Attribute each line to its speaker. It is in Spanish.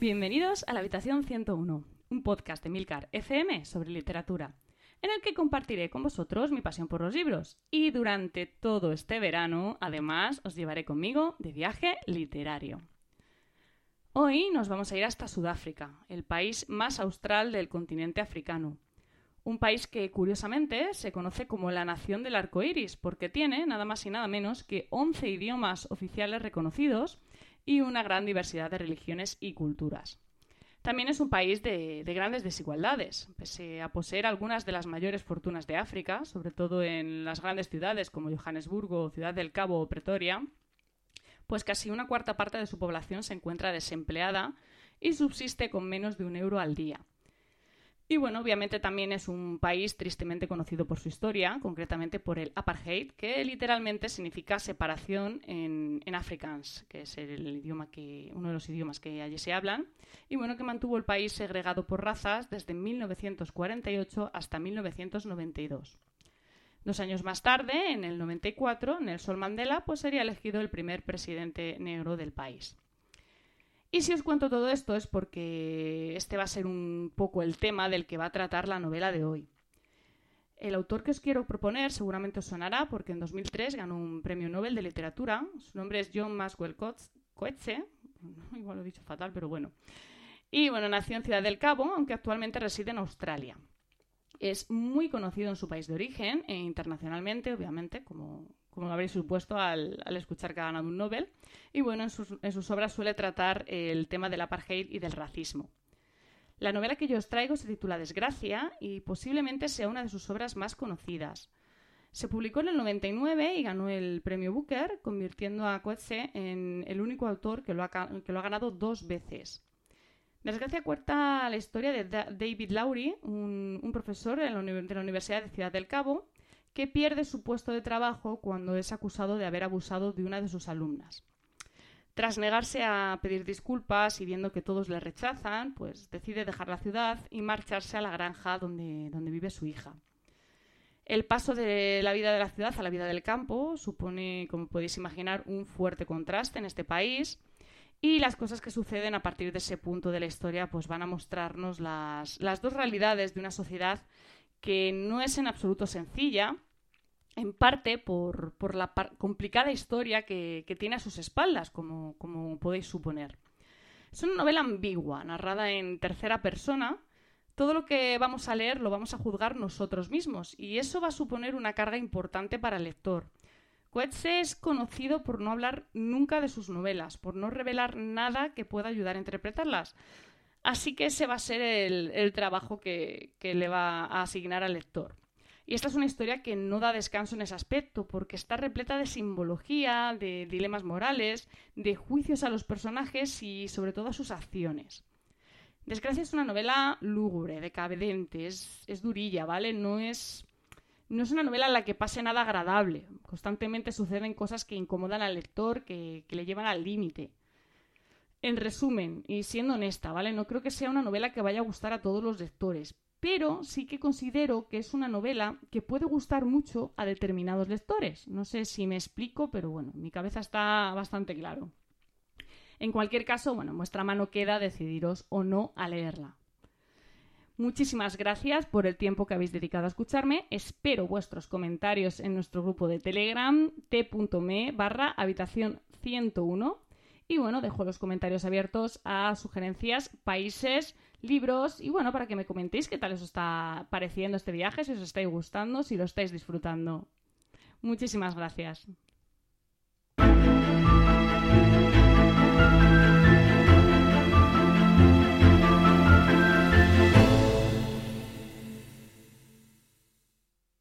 Speaker 1: Bienvenidos a la Habitación 101, un podcast de Milcar FM sobre literatura, en el que compartiré con vosotros mi pasión por los libros y durante todo este verano, además, os llevaré conmigo de viaje literario. Hoy nos vamos a ir hasta Sudáfrica, el país más austral del continente africano. Un país que, curiosamente, se conoce como la nación del arco iris, porque tiene nada más y nada menos que 11 idiomas oficiales reconocidos y una gran diversidad de religiones y culturas. También es un país de, grandes desigualdades, pese a poseer algunas de las mayores fortunas de África, sobre todo en las grandes ciudades como Johannesburgo, Ciudad del Cabo o Pretoria, pues casi una cuarta parte de su población se encuentra desempleada y subsiste con menos de un euro al día. Y bueno, obviamente también es un país tristemente conocido por su historia, concretamente por el apartheid, que literalmente significa separación en, en Afrikaans, que es el idioma que, uno de los idiomas que allí se hablan, y bueno, que mantuvo el país segregado por razas desde 1948 hasta 1992. Dos años más tarde, en el 94, Nelson Mandela pues, sería elegido el primer presidente negro del país. Y si os cuento todo esto es porque este va a ser un poco el tema del que va a tratar la novela de hoy. El autor que os quiero proponer seguramente os sonará porque en 2003 ganó un premio Nobel de literatura. Su nombre es John Maxwell Coetzee. Igual lo he dicho fatal, pero bueno. Y bueno, nació en Ciudad del Cabo, aunque actualmente reside en Australia. Es muy conocido en su país de origen e internacionalmente, obviamente, como, como habréis supuesto al, escuchar que ha ganado un Nobel. Y bueno, en sus, obras suele tratar el tema del apartheid y del racismo. La novela que yo os traigo se titula Desgracia y posiblemente sea una de sus obras más conocidas. Se publicó en el 99 y ganó el premio Booker, convirtiendo a Coetzee en el único autor que lo ha, que lo ha ganado dos veces. Desgracia cuenta la historia de David Lowry, un, un profesor de la Universidad de Ciudad del Cabo, que pierde su puesto de trabajo cuando es acusado de haber abusado de una de sus alumnas. Tras negarse a pedir disculpas y viendo que todos le rechazan, pues decide dejar la ciudad y marcharse a la granja donde, donde vive su hija. El paso de la vida de la ciudad a la vida del campo supone, como podéis imaginar, un fuerte contraste en este país y las cosas que suceden a partir de ese punto de la historia pues van a mostrarnos las, las dos realidades de una sociedad que no es en absoluto sencilla en parte por, la complicada historia que, tiene a sus espaldas, como, podéis suponer. Es una novela ambigua, narrada en tercera persona. Todo lo que vamos a leer lo vamos a juzgar nosotros mismos, y eso va a suponer una carga importante para el lector. Coetzee es conocido por no hablar nunca de sus novelas, por no revelar nada que pueda ayudar a interpretarlas. Así que ese va a ser el, trabajo que le va a asignar al lector. Y esta es una historia que no da descanso en ese aspecto, porque está repleta de simbología, de dilemas morales, de juicios a los personajes y sobre todo a sus acciones. Desgracia es una novela lúgubre, decadente, es, es durilla, ¿vale? No es, no es una novela en la que pase nada agradable. Constantemente suceden cosas que incomodan al lector, que, que le llevan al límite. En resumen, y siendo honesta, ¿vale? No creo que sea una novela que vaya a gustar a todos los lectores, pero sí que considero que es una novela que puede gustar mucho a determinados lectores. No sé si me explico, pero bueno, mi cabeza está bastante claro. En cualquier caso, bueno, en vuestra mano queda decidiros o no a leerla. Muchísimas gracias por el tiempo que habéis dedicado a escucharme. Espero vuestros comentarios en nuestro grupo de Telegram t.me barra habitación 101. Y bueno, dejo los comentarios abiertos a sugerencias, países, libros y bueno, para que me comentéis qué tal os está pareciendo este viaje, si os estáis gustando, si lo estáis disfrutando. Muchísimas gracias.